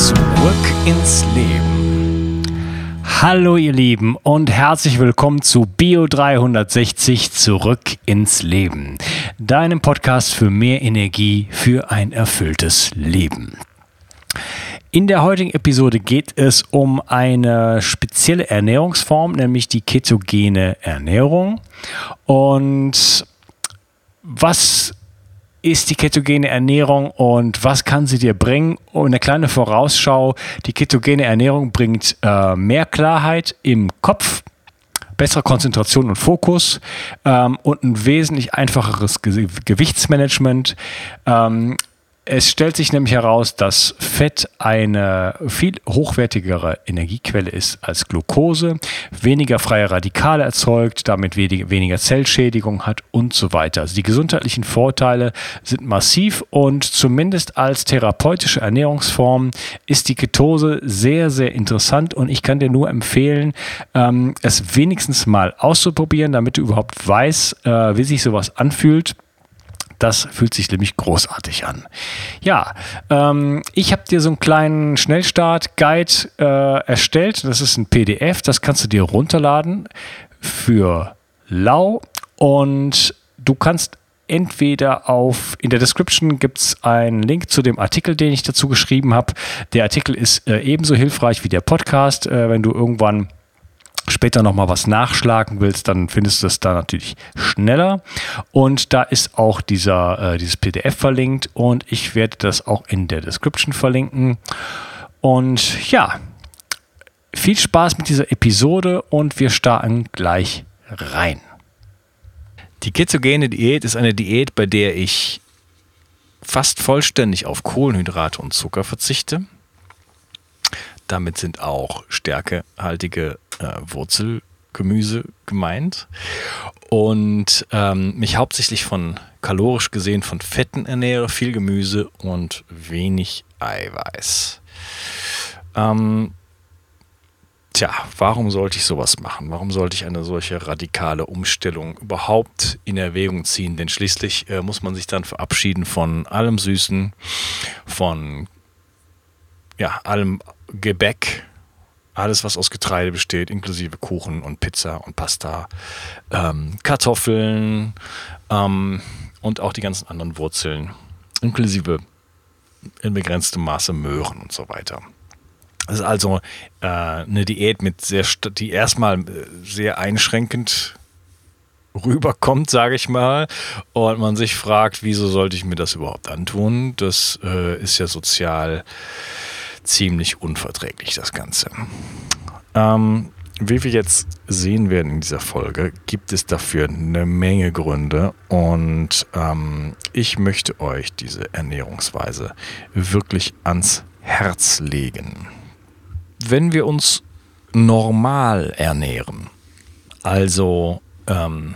Zurück ins Leben. Hallo ihr Lieben und herzlich willkommen zu Bio 360 Zurück ins Leben. Deinem Podcast für mehr Energie für ein erfülltes Leben. In der heutigen Episode geht es um eine spezielle Ernährungsform, nämlich die ketogene Ernährung. Und was ist die ketogene Ernährung und was kann sie dir bringen? Und eine kleine Vorausschau, die ketogene Ernährung bringt äh, mehr Klarheit im Kopf, bessere Konzentration und Fokus ähm, und ein wesentlich einfacheres Ge Gewichtsmanagement. Ähm, es stellt sich nämlich heraus, dass Fett eine viel hochwertigere Energiequelle ist als Glucose, weniger freie Radikale erzeugt, damit weniger Zellschädigung hat und so weiter. Also die gesundheitlichen Vorteile sind massiv und zumindest als therapeutische Ernährungsform ist die Ketose sehr, sehr interessant und ich kann dir nur empfehlen, ähm, es wenigstens mal auszuprobieren, damit du überhaupt weißt, äh, wie sich sowas anfühlt. Das fühlt sich nämlich großartig an. Ja, ähm, ich habe dir so einen kleinen Schnellstart-Guide äh, erstellt. Das ist ein PDF, das kannst du dir runterladen für lau und du kannst entweder auf, in der Description gibt es einen Link zu dem Artikel, den ich dazu geschrieben habe. Der Artikel ist äh, ebenso hilfreich wie der Podcast, äh, wenn du irgendwann später nochmal was nachschlagen willst, dann findest du es da natürlich schneller. Und da ist auch dieser, äh, dieses PDF verlinkt und ich werde das auch in der Description verlinken. Und ja, viel Spaß mit dieser Episode und wir starten gleich rein. Die ketogene Diät ist eine Diät, bei der ich fast vollständig auf Kohlenhydrate und Zucker verzichte. Damit sind auch stärkehaltige äh, Wurzelgemüse gemeint und ähm, mich hauptsächlich von kalorisch gesehen von Fetten ernähre, viel Gemüse und wenig Eiweiß. Ähm, tja, warum sollte ich sowas machen? Warum sollte ich eine solche radikale Umstellung überhaupt in Erwägung ziehen? Denn schließlich äh, muss man sich dann verabschieden von allem Süßen, von ja, allem Gebäck, alles, was aus Getreide besteht, inklusive Kuchen und Pizza und Pasta, ähm, Kartoffeln ähm, und auch die ganzen anderen Wurzeln, inklusive in begrenztem Maße Möhren und so weiter. Das ist also äh, eine Diät mit sehr, die erstmal äh, sehr einschränkend rüberkommt, sage ich mal, und man sich fragt, wieso sollte ich mir das überhaupt antun? Das äh, ist ja sozial ziemlich unverträglich, das Ganze. Ähm, wie wir jetzt sehen werden in dieser Folge, gibt es dafür eine Menge Gründe und ähm, ich möchte euch diese Ernährungsweise wirklich ans Herz legen. Wenn wir uns normal ernähren, also ähm,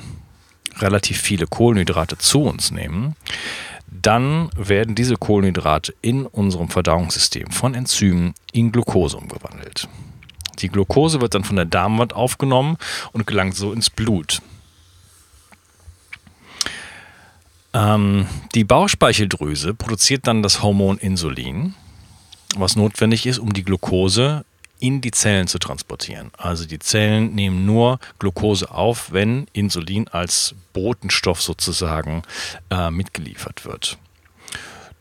relativ viele Kohlenhydrate zu uns nehmen, dann werden diese Kohlenhydrate in unserem Verdauungssystem von Enzymen in Glucose umgewandelt. Die Glucose wird dann von der Darmwand aufgenommen und gelangt so ins Blut. Ähm, die Bauchspeicheldrüse produziert dann das Hormon Insulin, was notwendig ist, um die Glucose in die Zellen zu transportieren. Also die Zellen nehmen nur Glucose auf, wenn Insulin als Botenstoff sozusagen äh, mitgeliefert wird.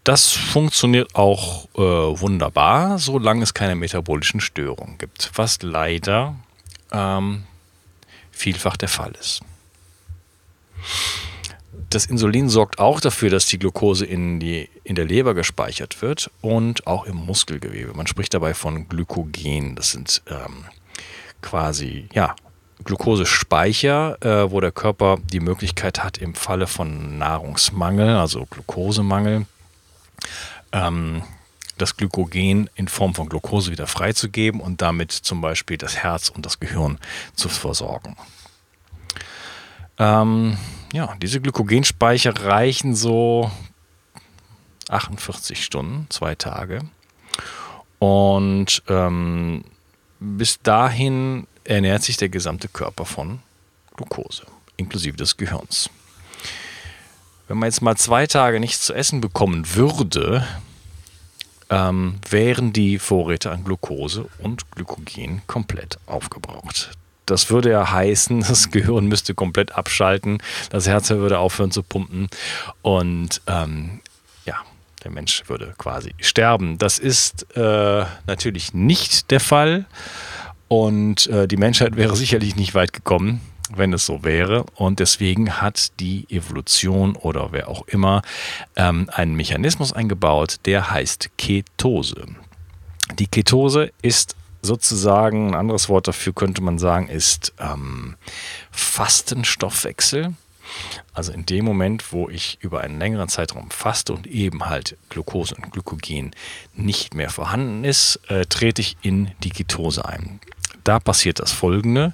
Das funktioniert auch äh, wunderbar, solange es keine metabolischen Störungen gibt, was leider ähm, vielfach der Fall ist. Das Insulin sorgt auch dafür, dass die Glucose in, die, in der Leber gespeichert wird und auch im Muskelgewebe. Man spricht dabei von Glykogen. Das sind ähm, quasi ja, Glukosespeicher, äh, wo der Körper die Möglichkeit hat, im Falle von Nahrungsmangel, also Glukosemangel, ähm, das Glykogen in Form von Glucose wieder freizugeben und damit zum Beispiel das Herz und das Gehirn zu versorgen. Ähm, ja, diese Glykogenspeicher reichen so 48 Stunden, zwei Tage. Und ähm, bis dahin ernährt sich der gesamte Körper von Glucose, inklusive des Gehirns. Wenn man jetzt mal zwei Tage nichts zu essen bekommen würde, ähm, wären die Vorräte an Glucose und Glykogen komplett aufgebraucht. Das würde ja heißen, das Gehirn müsste komplett abschalten, das Herz würde aufhören zu pumpen und ähm, ja, der Mensch würde quasi sterben. Das ist äh, natürlich nicht der Fall und äh, die Menschheit wäre sicherlich nicht weit gekommen, wenn es so wäre. Und deswegen hat die Evolution oder wer auch immer ähm, einen Mechanismus eingebaut, der heißt Ketose. Die Ketose ist sozusagen, ein anderes Wort dafür könnte man sagen, ist ähm, Fastenstoffwechsel. Also in dem Moment, wo ich über einen längeren Zeitraum faste und eben halt Glucose und Glykogen nicht mehr vorhanden ist, äh, trete ich in die Ketose ein. Da passiert das Folgende.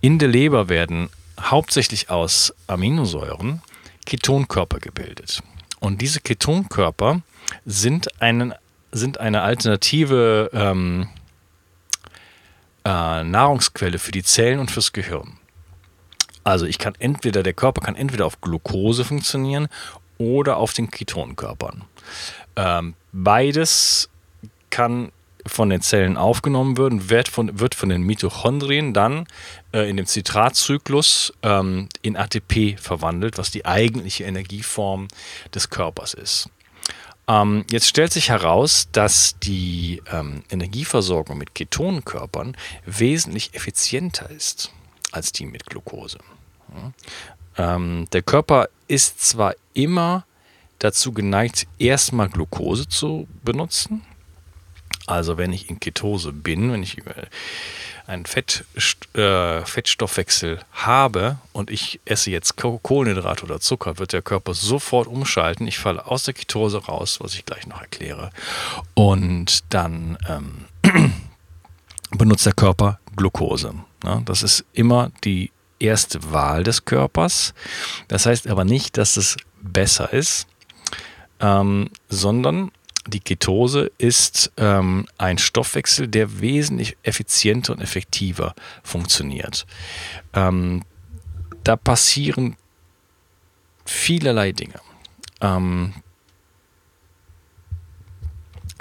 In der Leber werden hauptsächlich aus Aminosäuren Ketonkörper gebildet. Und diese Ketonkörper sind, einen, sind eine alternative ähm, äh, Nahrungsquelle für die Zellen und fürs Gehirn. Also ich kann entweder, der Körper kann entweder auf Glucose funktionieren oder auf den Ketonkörpern. Ähm, beides kann von den Zellen aufgenommen werden, wird von, wird von den Mitochondrien dann äh, in dem Zitratzyklus ähm, in ATP verwandelt, was die eigentliche Energieform des Körpers ist. Ähm, jetzt stellt sich heraus, dass die ähm, Energieversorgung mit Ketonkörpern wesentlich effizienter ist als die mit Glucose. Ja. Ähm, der Körper ist zwar immer dazu geneigt, erstmal Glucose zu benutzen, also wenn ich in Ketose bin, wenn ich einen Fett, äh, Fettstoffwechsel habe und ich esse jetzt Kohlenhydrate oder Zucker, wird der Körper sofort umschalten. Ich falle aus der Ketose raus, was ich gleich noch erkläre. Und dann ähm, benutzt der Körper Glucose. Ja, das ist immer die erste Wahl des Körpers. Das heißt aber nicht, dass es besser ist, ähm, sondern die Ketose ist ähm, ein Stoffwechsel, der wesentlich effizienter und effektiver funktioniert. Ähm, da passieren vielerlei Dinge. Ähm,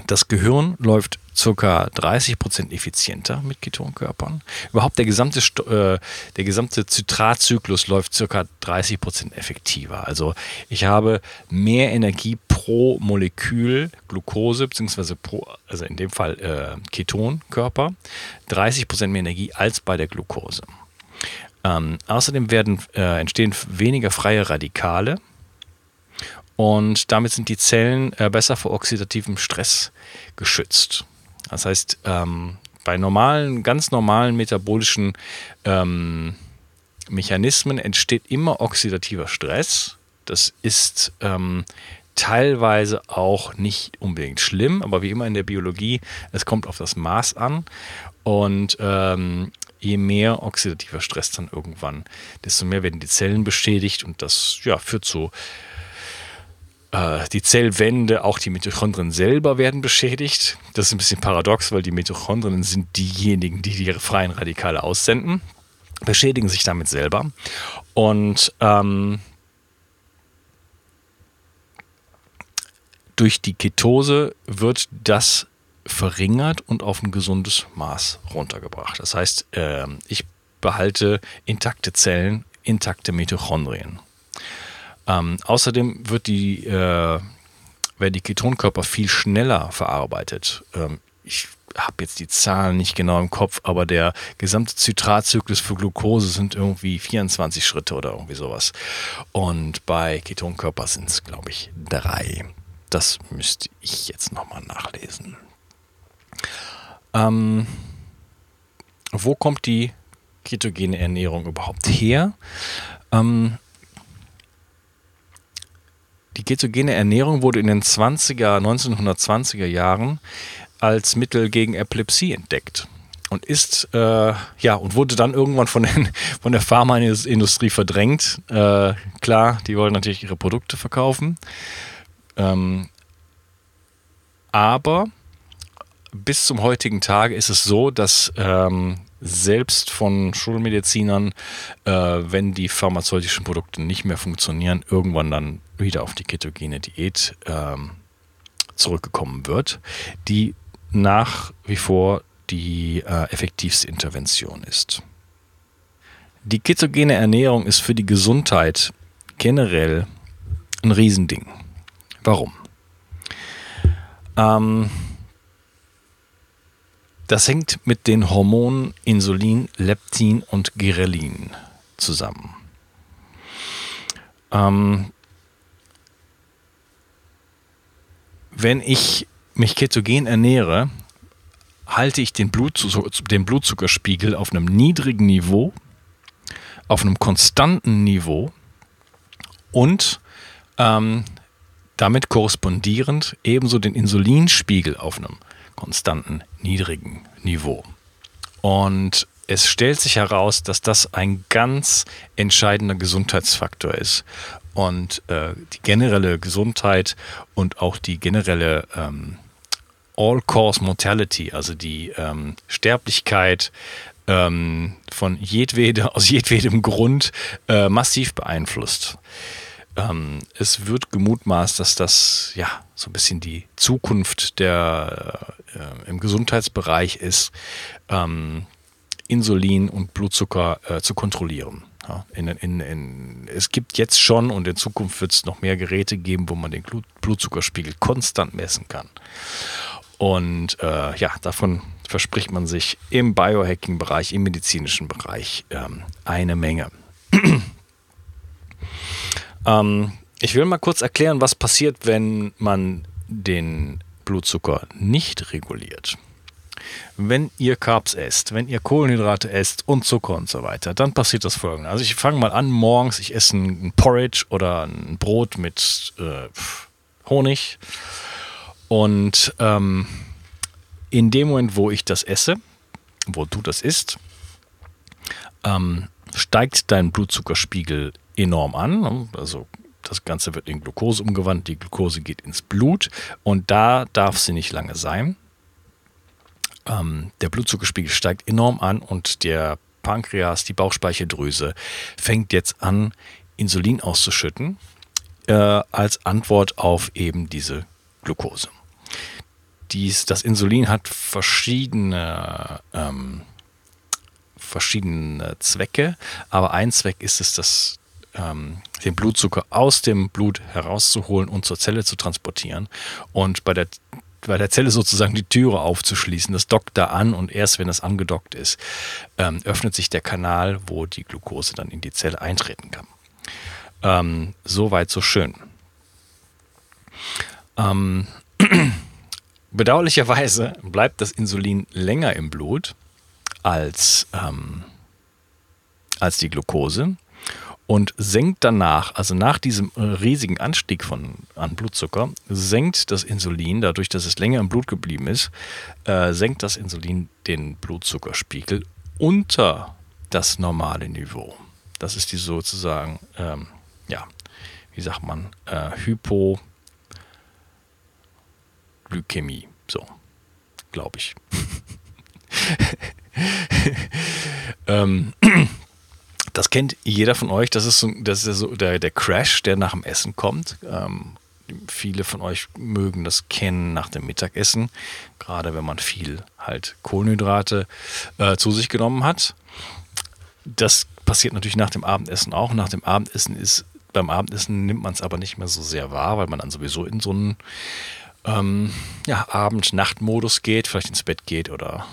das Gehirn läuft ca. 30% effizienter mit Ketonkörpern. Überhaupt der gesamte, äh, der gesamte Zitratzyklus läuft ca. 30% effektiver. Also ich habe mehr Energie pro Molekül Glucose, beziehungsweise pro, also in dem Fall äh, Ketonkörper, 30% mehr Energie als bei der Glucose. Ähm, außerdem werden, äh, entstehen weniger freie Radikale und damit sind die Zellen äh, besser vor oxidativem Stress geschützt. Das heißt, ähm, bei normalen, ganz normalen metabolischen ähm, Mechanismen entsteht immer oxidativer Stress. Das ist ähm, teilweise auch nicht unbedingt schlimm, aber wie immer in der Biologie, es kommt auf das Maß an. Und ähm, je mehr oxidativer Stress dann irgendwann, desto mehr werden die Zellen beschädigt und das ja, führt zu die Zellwände, auch die Mitochondrien selber werden beschädigt. Das ist ein bisschen paradox, weil die Mitochondrien sind diejenigen, die die freien Radikale aussenden, beschädigen sich damit selber. Und ähm, durch die Ketose wird das verringert und auf ein gesundes Maß runtergebracht. Das heißt, äh, ich behalte intakte Zellen, intakte Mitochondrien. Ähm, außerdem wird die, äh, werden die Ketonkörper viel schneller verarbeitet. Ähm, ich habe jetzt die Zahlen nicht genau im Kopf, aber der gesamte Zitratzyklus für Glucose sind irgendwie 24 Schritte oder irgendwie sowas. Und bei Ketonkörper sind es, glaube ich, drei. Das müsste ich jetzt nochmal nachlesen. Ähm, wo kommt die ketogene Ernährung überhaupt her? Ähm, die ketogene Ernährung wurde in den 20er, 1920er Jahren als Mittel gegen Epilepsie entdeckt und ist äh, ja und wurde dann irgendwann von, den, von der Pharmaindustrie verdrängt. Äh, klar, die wollen natürlich ihre Produkte verkaufen, ähm, aber bis zum heutigen Tage ist es so, dass ähm, selbst von Schulmedizinern, äh, wenn die pharmazeutischen Produkte nicht mehr funktionieren, irgendwann dann wieder auf die ketogene Diät ähm, zurückgekommen wird, die nach wie vor die äh, effektivste Intervention ist. Die ketogene Ernährung ist für die Gesundheit generell ein Riesending. Warum? Ähm, das hängt mit den Hormonen Insulin, Leptin und Girelin zusammen. Ähm, wenn ich mich ketogen ernähre, halte ich den, Blutzucker, den Blutzuckerspiegel auf einem niedrigen Niveau, auf einem konstanten Niveau und ähm, damit korrespondierend ebenso den Insulinspiegel auf einem konstanten niedrigen Niveau. Und es stellt sich heraus, dass das ein ganz entscheidender Gesundheitsfaktor ist. Und äh, die generelle Gesundheit und auch die generelle ähm, All-Cause Mortality, also die ähm, Sterblichkeit ähm, von jedwede, aus jedwedem Grund äh, massiv beeinflusst. Ähm, es wird gemutmaßt, dass das ja so ein bisschen die Zukunft der, äh, im Gesundheitsbereich ist, ähm, Insulin und Blutzucker äh, zu kontrollieren. Ja, in, in, in, es gibt jetzt schon und in Zukunft wird es noch mehr Geräte geben, wo man den Blutzuckerspiegel konstant messen kann. Und äh, ja, davon verspricht man sich im Biohacking-Bereich, im medizinischen Bereich ähm, eine Menge. Ähm, ich will mal kurz erklären, was passiert, wenn man den Blutzucker nicht reguliert. Wenn ihr Carbs esst, wenn ihr Kohlenhydrate esst und Zucker und so weiter, dann passiert das folgende. Also ich fange mal an, morgens, ich esse ein Porridge oder ein Brot mit äh, Honig und ähm, in dem Moment, wo ich das esse, wo du das isst, ähm, steigt dein Blutzuckerspiegel enorm an. Also das Ganze wird in Glucose umgewandelt, die Glucose geht ins Blut und da darf sie nicht lange sein. Ähm, der Blutzuckerspiegel steigt enorm an und der Pankreas, die Bauchspeicheldrüse, fängt jetzt an, Insulin auszuschütten äh, als Antwort auf eben diese Glucose. Dies, das Insulin hat verschiedene, ähm, verschiedene Zwecke, aber ein Zweck ist es, das, ähm, den Blutzucker aus dem Blut herauszuholen und zur Zelle zu transportieren und bei der bei der Zelle sozusagen die Türe aufzuschließen. Das dockt da an und erst wenn das angedockt ist, ähm, öffnet sich der Kanal, wo die Glucose dann in die Zelle eintreten kann. Ähm, so weit, so schön. Ähm, bedauerlicherweise bleibt das Insulin länger im Blut als, ähm, als die Glucose und senkt danach, also nach diesem riesigen Anstieg von, an Blutzucker, senkt das Insulin, dadurch, dass es länger im Blut geblieben ist, äh, senkt das Insulin den Blutzuckerspiegel unter das normale Niveau. Das ist die sozusagen, ähm, ja, wie sagt man, äh, Hypo, Glykämie. So, glaube ich. ähm, das kennt jeder von euch. Das ist so, das ist so der, der Crash, der nach dem Essen kommt. Ähm, viele von euch mögen das kennen nach dem Mittagessen, gerade wenn man viel halt Kohlenhydrate äh, zu sich genommen hat. Das passiert natürlich nach dem Abendessen auch. Nach dem Abendessen ist beim Abendessen nimmt man es aber nicht mehr so sehr wahr, weil man dann sowieso in so einen ähm, ja, Abend-Nacht-Modus geht, vielleicht ins Bett geht oder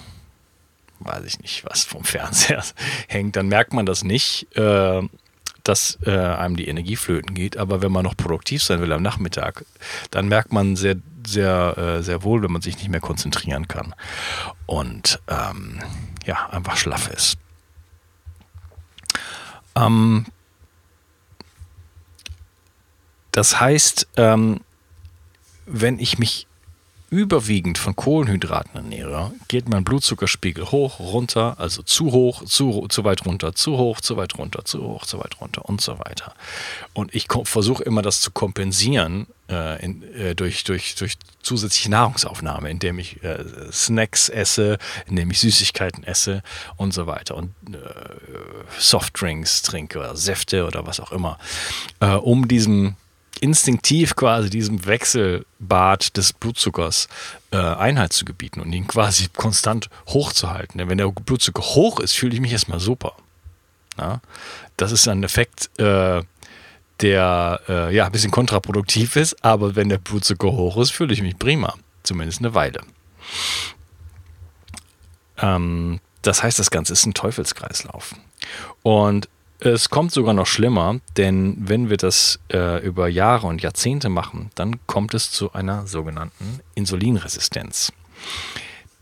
weiß ich nicht, was vom Fernseher hängt, dann merkt man das nicht, äh, dass äh, einem die Energie flöten geht. Aber wenn man noch produktiv sein will am Nachmittag, dann merkt man sehr, sehr, äh, sehr wohl, wenn man sich nicht mehr konzentrieren kann und ähm, ja, einfach schlaff ist. Ähm, Das heißt, ähm, wenn ich mich überwiegend von Kohlenhydraten ernähre, geht mein Blutzuckerspiegel hoch, runter, also zu hoch, zu, zu weit runter, zu hoch, zu weit runter, zu hoch, zu weit runter und so weiter. Und ich versuche immer das zu kompensieren äh, in, äh, durch, durch, durch zusätzliche Nahrungsaufnahme, indem ich äh, Snacks esse, indem ich Süßigkeiten esse und so weiter und äh, Softdrinks trinke oder Säfte oder was auch immer, äh, um diesem instinktiv quasi diesem Wechselbad des Blutzuckers äh, Einheit zu gebieten und ihn quasi konstant hochzuhalten. Denn wenn der Blutzucker hoch ist, fühle ich mich erstmal super. Ja? Das ist ein Effekt, äh, der äh, ja ein bisschen kontraproduktiv ist, aber wenn der Blutzucker hoch ist, fühle ich mich prima. Zumindest eine Weile. Ähm, das heißt, das Ganze ist ein Teufelskreislauf. Und es kommt sogar noch schlimmer, denn wenn wir das äh, über Jahre und Jahrzehnte machen, dann kommt es zu einer sogenannten Insulinresistenz.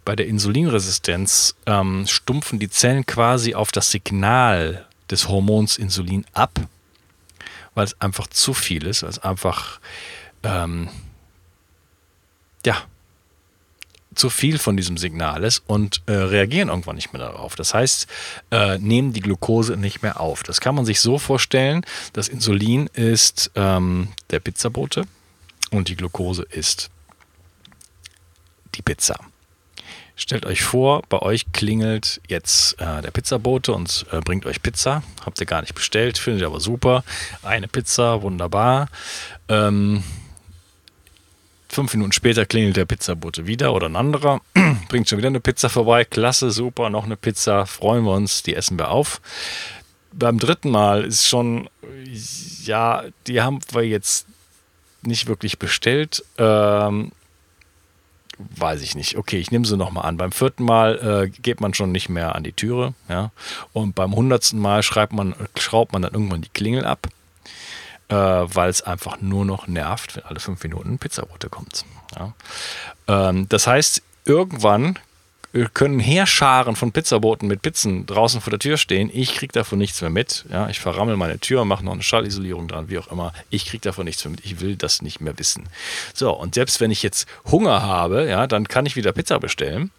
Bei der Insulinresistenz ähm, stumpfen die Zellen quasi auf das Signal des Hormons Insulin ab, weil es einfach zu viel ist, weil es einfach ähm, ja, zu viel von diesem Signal ist und äh, reagieren irgendwann nicht mehr darauf. Das heißt, äh, nehmen die Glucose nicht mehr auf. Das kann man sich so vorstellen, das Insulin ist ähm, der Pizzabote und die Glucose ist die Pizza. Stellt euch vor, bei euch klingelt jetzt äh, der Pizzabote und äh, bringt euch Pizza. Habt ihr gar nicht bestellt, findet ihr aber super. Eine Pizza, wunderbar. Ähm, Fünf Minuten später klingelt der Pizzabote wieder oder ein anderer, bringt schon wieder eine Pizza vorbei. Klasse, super, noch eine Pizza, freuen wir uns, die essen wir auf. Beim dritten Mal ist schon, ja, die haben wir jetzt nicht wirklich bestellt. Ähm, weiß ich nicht. Okay, ich nehme sie nochmal an. Beim vierten Mal äh, geht man schon nicht mehr an die Türe. Ja? Und beim hundertsten Mal schreibt man, schraubt man dann irgendwann die Klingel ab äh, weil es einfach nur noch nervt, wenn alle fünf Minuten Pizzabote kommt. Ja. Ähm, das heißt, irgendwann können Heerscharen von Pizzaboten mit Pizzen draußen vor der Tür stehen. Ich kriege davon nichts mehr mit. Ja, ich verrammel meine Tür, mache noch eine Schallisolierung dran, wie auch immer. Ich kriege davon nichts mehr mit. Ich will das nicht mehr wissen. So, und selbst wenn ich jetzt Hunger habe, ja, dann kann ich wieder Pizza bestellen.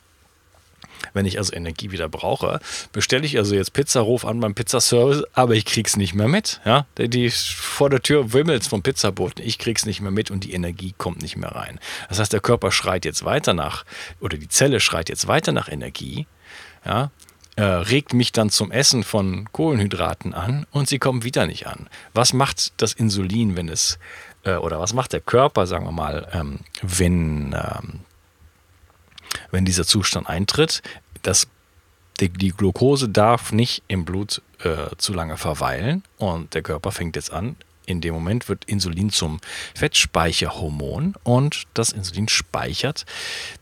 Wenn ich also Energie wieder brauche, bestelle ich also jetzt Pizza, ruf an beim Pizzaservice, aber ich krieg's nicht mehr mit. Ja? Die vor der Tür wimmelt vom Pizzaboten, ich krieg's nicht mehr mit und die Energie kommt nicht mehr rein. Das heißt, der Körper schreit jetzt weiter nach, oder die Zelle schreit jetzt weiter nach Energie, ja, äh, regt mich dann zum Essen von Kohlenhydraten an und sie kommen wieder nicht an. Was macht das Insulin, wenn es, äh, oder was macht der Körper, sagen wir mal, ähm, wenn ähm, wenn dieser Zustand eintritt. Das, die, die Glucose darf nicht im Blut äh, zu lange verweilen. Und der Körper fängt jetzt an, in dem Moment wird Insulin zum Fettspeicherhormon und das Insulin speichert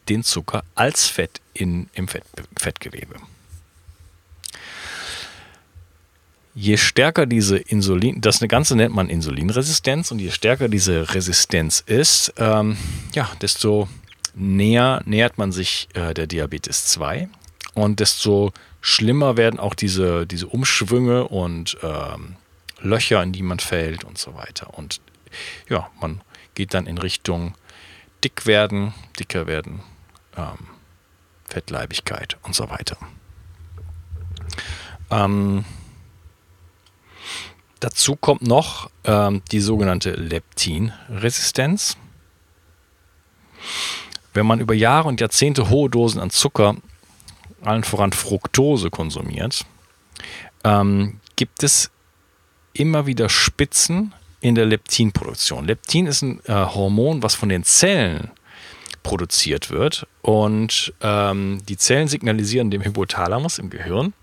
den Zucker als Fett in, im Fett, Fettgewebe. Je stärker diese Insulin, das Ganze nennt man Insulinresistenz und je stärker diese Resistenz ist, ähm, ja, desto näher nähert man sich äh, der Diabetes 2 und desto schlimmer werden auch diese, diese Umschwünge und ähm, Löcher, in die man fällt und so weiter. Und ja, man geht dann in Richtung dick werden, dicker werden, ähm, Fettleibigkeit und so weiter. Ähm, dazu kommt noch ähm, die sogenannte Leptinresistenz. Wenn man über Jahre und Jahrzehnte hohe Dosen an Zucker, allen voran Fructose, konsumiert, ähm, gibt es immer wieder Spitzen in der Leptinproduktion. Leptin ist ein äh, Hormon, was von den Zellen produziert wird und ähm, die Zellen signalisieren dem Hypothalamus im Gehirn,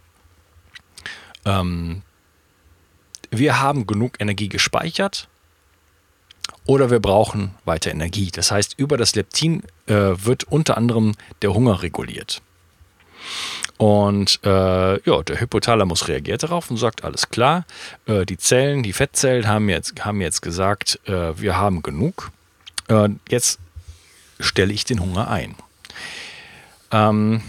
ähm, wir haben genug Energie gespeichert, oder wir brauchen weiter Energie. Das heißt, über das Leptin äh, wird unter anderem der Hunger reguliert. Und äh, ja, der Hypothalamus reagiert darauf und sagt, alles klar, äh, die Zellen, die Fettzellen haben jetzt, haben jetzt gesagt, äh, wir haben genug. Äh, jetzt stelle ich den Hunger ein. Ähm,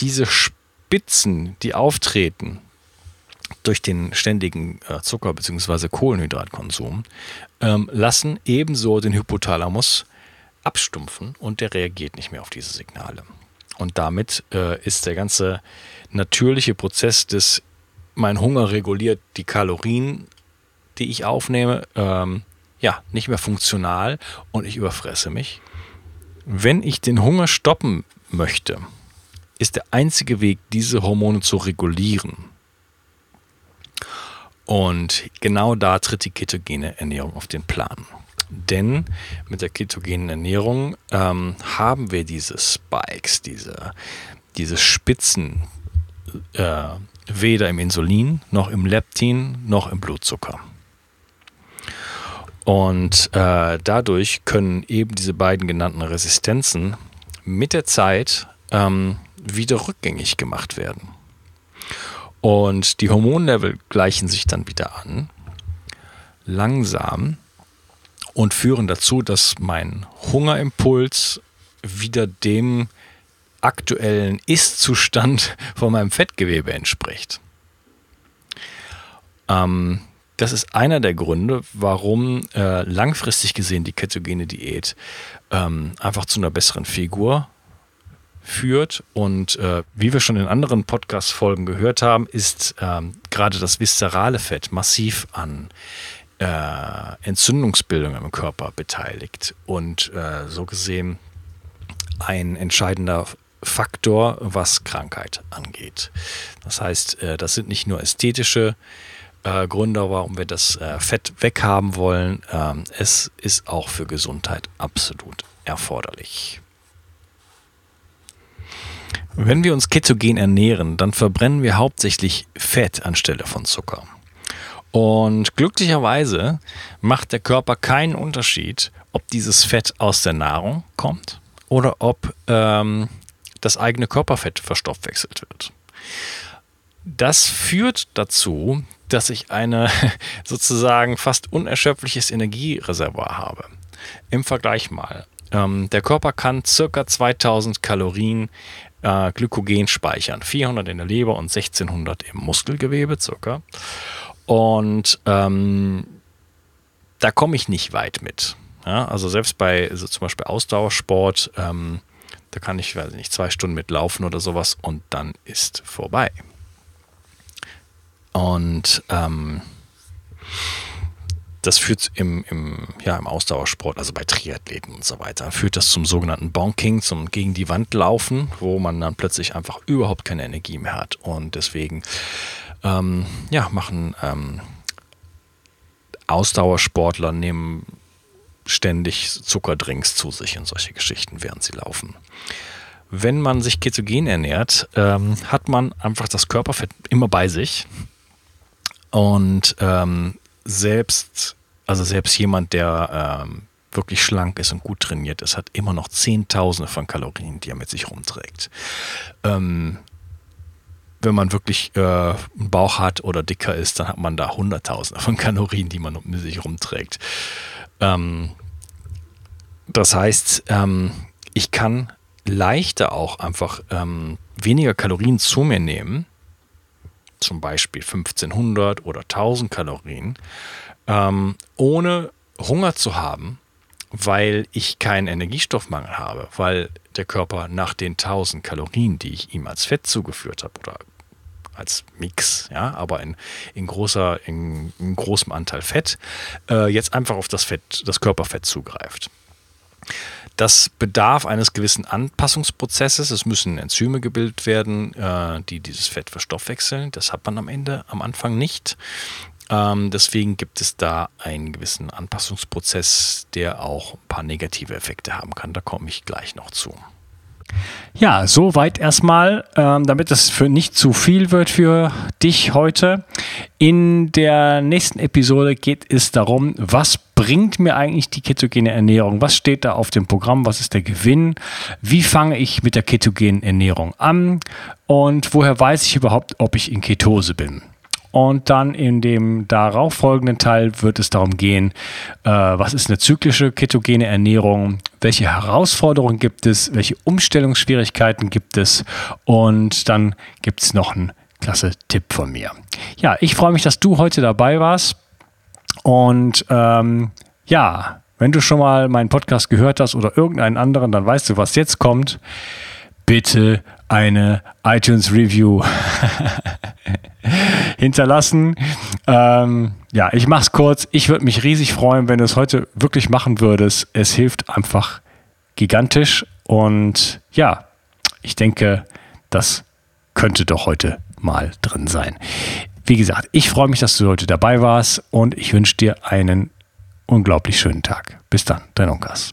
diese Spitzen, die auftreten, durch den ständigen äh, Zucker- bzw. Kohlenhydratkonsum ähm, lassen ebenso den Hypothalamus abstumpfen und der reagiert nicht mehr auf diese Signale. Und damit äh, ist der ganze natürliche Prozess des, mein Hunger reguliert die Kalorien, die ich aufnehme, ähm, ja, nicht mehr funktional und ich überfresse mich. Wenn ich den Hunger stoppen möchte, ist der einzige Weg, diese Hormone zu regulieren. Und genau da tritt die ketogene Ernährung auf den Plan. Denn mit der ketogenen Ernährung ähm, haben wir diese Spikes, diese, diese Spitzen, äh, weder im Insulin noch im Leptin noch im Blutzucker. Und äh, dadurch können eben diese beiden genannten Resistenzen mit der Zeit ähm, wieder rückgängig gemacht werden. Und die Hormonlevel gleichen sich dann wieder an, langsam, und führen dazu, dass mein Hungerimpuls wieder dem aktuellen Ist-Zustand von meinem Fettgewebe entspricht. Ähm, das ist einer der Gründe, warum äh, langfristig gesehen die ketogene Diät ähm, einfach zu einer besseren Figur führt. Und äh, wie wir schon in anderen Podcast-Folgen gehört haben, ist ähm, gerade das viszerale Fett massiv an äh, Entzündungsbildung im Körper beteiligt und äh, so gesehen ein entscheidender Faktor, was Krankheit angeht. Das heißt, äh, das sind nicht nur ästhetische äh, Gründe, warum wir das äh, Fett weghaben wollen. Ähm, es ist auch für Gesundheit absolut erforderlich. Wenn wir uns ketogen ernähren, dann verbrennen wir hauptsächlich Fett anstelle von Zucker. Und glücklicherweise macht der Körper keinen Unterschied, ob dieses Fett aus der Nahrung kommt oder ob ähm, das eigene Körperfett verstoffwechselt wird. Das führt dazu, dass ich eine sozusagen fast unerschöpfliches Energiereservoir habe. Im Vergleich mal. Ähm, der Körper kann circa 2000 Kalorien äh, Glykogen speichern. 400 in der Leber und 1600 im Muskelgewebe circa. Und ähm, da komme ich nicht weit mit. Ja, also selbst bei also zum Beispiel Ausdauersport, ähm, da kann ich, weiß nicht, zwei Stunden mitlaufen oder sowas und dann ist vorbei. Und ähm, das führt im, im, ja, im Ausdauersport, also bei Triathleten und so weiter, führt das zum sogenannten Bonking, zum gegen die Wand laufen, wo man dann plötzlich einfach überhaupt keine Energie mehr hat. Und deswegen ähm, ja, machen ähm, Ausdauersportler nehmen ständig Zuckerdrinks zu sich und solche Geschichten, während sie laufen. Wenn man sich ketogen ernährt, ähm, hat man einfach das Körperfett immer bei sich. Und ähm, selbst, also selbst jemand, der ähm, wirklich schlank ist und gut trainiert ist, hat immer noch Zehntausende von Kalorien, die er mit sich rumträgt. Ähm, wenn man wirklich äh, einen Bauch hat oder dicker ist, dann hat man da Hunderttausende von Kalorien, die man mit sich rumträgt. Ähm, das heißt, ähm, ich kann leichter auch einfach ähm, weniger Kalorien zu mir nehmen, zum Beispiel 1500 oder 1000 Kalorien, ähm, ohne Hunger zu haben, weil ich keinen Energiestoffmangel habe, weil der Körper nach den 1000 Kalorien, die ich ihm als Fett zugeführt habe oder als Mix, ja, aber in, in großer, in, in großem Anteil Fett, äh, jetzt einfach auf das Fett, das Körperfett zugreift. Das bedarf eines gewissen Anpassungsprozesses. Es müssen Enzyme gebildet werden, äh, die dieses Fett verstoffwechseln. Das hat man am Ende, am Anfang nicht. Ähm, deswegen gibt es da einen gewissen Anpassungsprozess, der auch ein paar negative Effekte haben kann. Da komme ich gleich noch zu. Ja, soweit erstmal, ähm, damit es für nicht zu viel wird für dich heute. In der nächsten Episode geht es darum, was bringt mir eigentlich die ketogene Ernährung? Was steht da auf dem Programm? Was ist der Gewinn? Wie fange ich mit der ketogenen Ernährung an? Und woher weiß ich überhaupt, ob ich in Ketose bin? Und dann in dem darauf folgenden Teil wird es darum gehen, äh, was ist eine zyklische ketogene Ernährung, welche Herausforderungen gibt es, welche Umstellungsschwierigkeiten gibt es und dann gibt es noch einen klasse Tipp von mir. Ja, ich freue mich, dass du heute dabei warst. Und ähm, ja, wenn du schon mal meinen Podcast gehört hast oder irgendeinen anderen, dann weißt du, was jetzt kommt. Bitte eine iTunes Review hinterlassen. Ähm, ja, ich mache es kurz. Ich würde mich riesig freuen, wenn du es heute wirklich machen würdest. Es hilft einfach gigantisch und ja, ich denke, das könnte doch heute mal drin sein. Wie gesagt, ich freue mich, dass du heute dabei warst und ich wünsche dir einen unglaublich schönen Tag. Bis dann, dein Onkas.